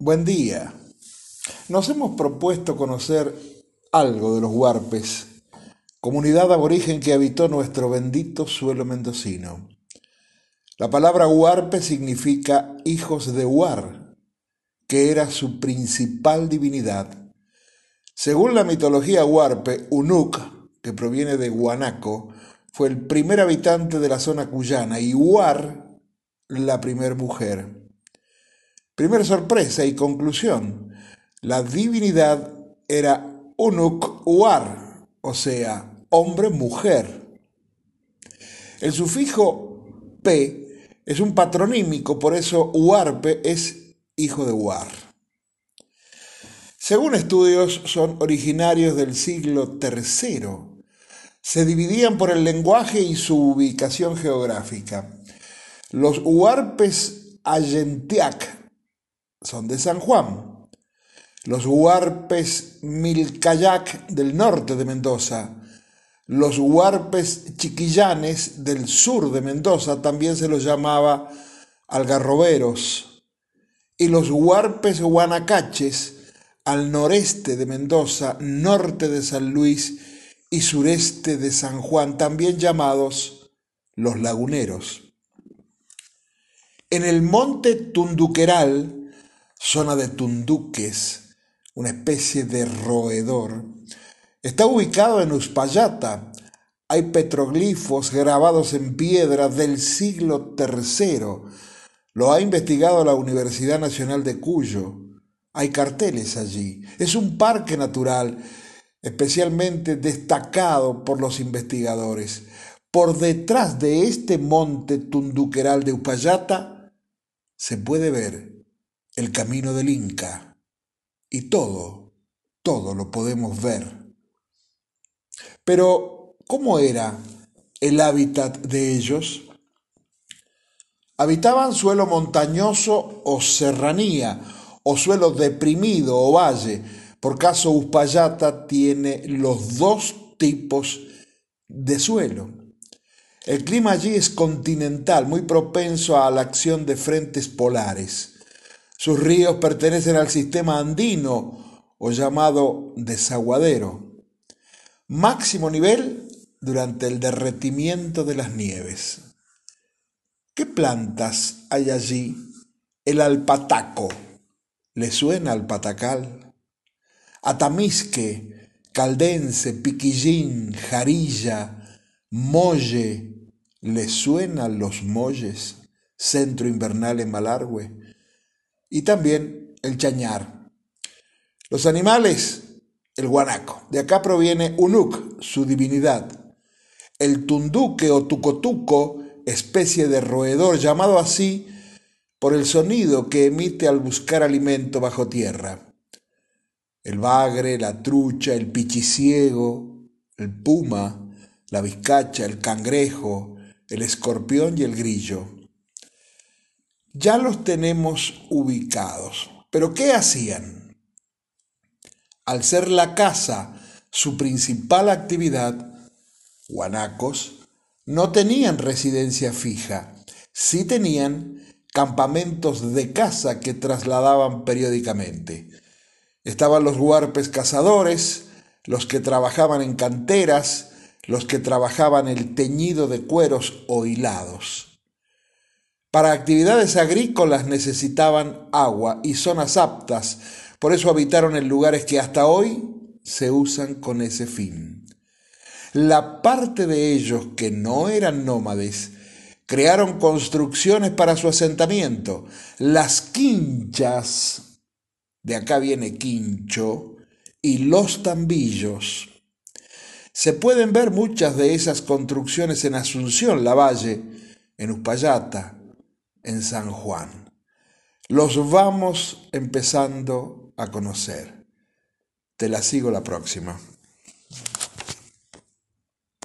Buen día. Nos hemos propuesto conocer algo de los huarpes, comunidad aborigen que habitó nuestro bendito suelo mendocino. La palabra huarpe significa hijos de Huar, que era su principal divinidad. Según la mitología huarpe, Unuk, que proviene de Guanaco, fue el primer habitante de la zona cuyana y Huar la primer mujer. Primera sorpresa y conclusión. La divinidad era Unuk Uar, o sea, hombre-mujer. El sufijo P es un patronímico, por eso Uarpe es hijo de Uar. Según estudios, son originarios del siglo III. Se dividían por el lenguaje y su ubicación geográfica. Los Uarpes Ayentiac son de San Juan. Los huarpes Milcayac del norte de Mendoza. Los huarpes chiquillanes del sur de Mendoza también se los llamaba algarroberos. Y los huarpes guanacaches al noreste de Mendoza, norte de San Luis y sureste de San Juan, también llamados los laguneros. En el monte Tunduqueral, zona de tunduques, una especie de roedor. Está ubicado en Uspallata. Hay petroglifos grabados en piedra del siglo III. Lo ha investigado la Universidad Nacional de Cuyo. Hay carteles allí. Es un parque natural especialmente destacado por los investigadores. Por detrás de este monte tunduqueral de Uspallata se puede ver el camino del Inca, y todo, todo lo podemos ver. Pero, ¿cómo era el hábitat de ellos? Habitaban suelo montañoso o serranía, o suelo deprimido o valle. Por caso Uspallata tiene los dos tipos de suelo. El clima allí es continental, muy propenso a la acción de frentes polares. Sus ríos pertenecen al sistema andino o llamado desaguadero. Máximo nivel durante el derretimiento de las nieves. ¿Qué plantas hay allí? El alpataco. ¿Le suena al patacal? Atamisque, caldense, piquillín, jarilla, molle. ¿Le suenan los molles? Centro invernal en Malargüe y también el chañar. Los animales, el guanaco. De acá proviene Unuk, su divinidad. El tunduque o tucotuco, especie de roedor llamado así por el sonido que emite al buscar alimento bajo tierra. El bagre, la trucha, el pichiciego, el puma, la vizcacha, el cangrejo, el escorpión y el grillo ya los tenemos ubicados. Pero ¿qué hacían? Al ser la casa su principal actividad, guanacos no tenían residencia fija, sí tenían campamentos de caza que trasladaban periódicamente. Estaban los huarpes cazadores, los que trabajaban en canteras, los que trabajaban el teñido de cueros o hilados. Para actividades agrícolas necesitaban agua y zonas aptas, por eso habitaron en lugares que hasta hoy se usan con ese fin. La parte de ellos que no eran nómades crearon construcciones para su asentamiento, las quinchas, de acá viene quincho, y los tambillos. Se pueden ver muchas de esas construcciones en Asunción, La Valle, en Uspallata, en San Juan. Los vamos empezando a conocer. Te la sigo la próxima.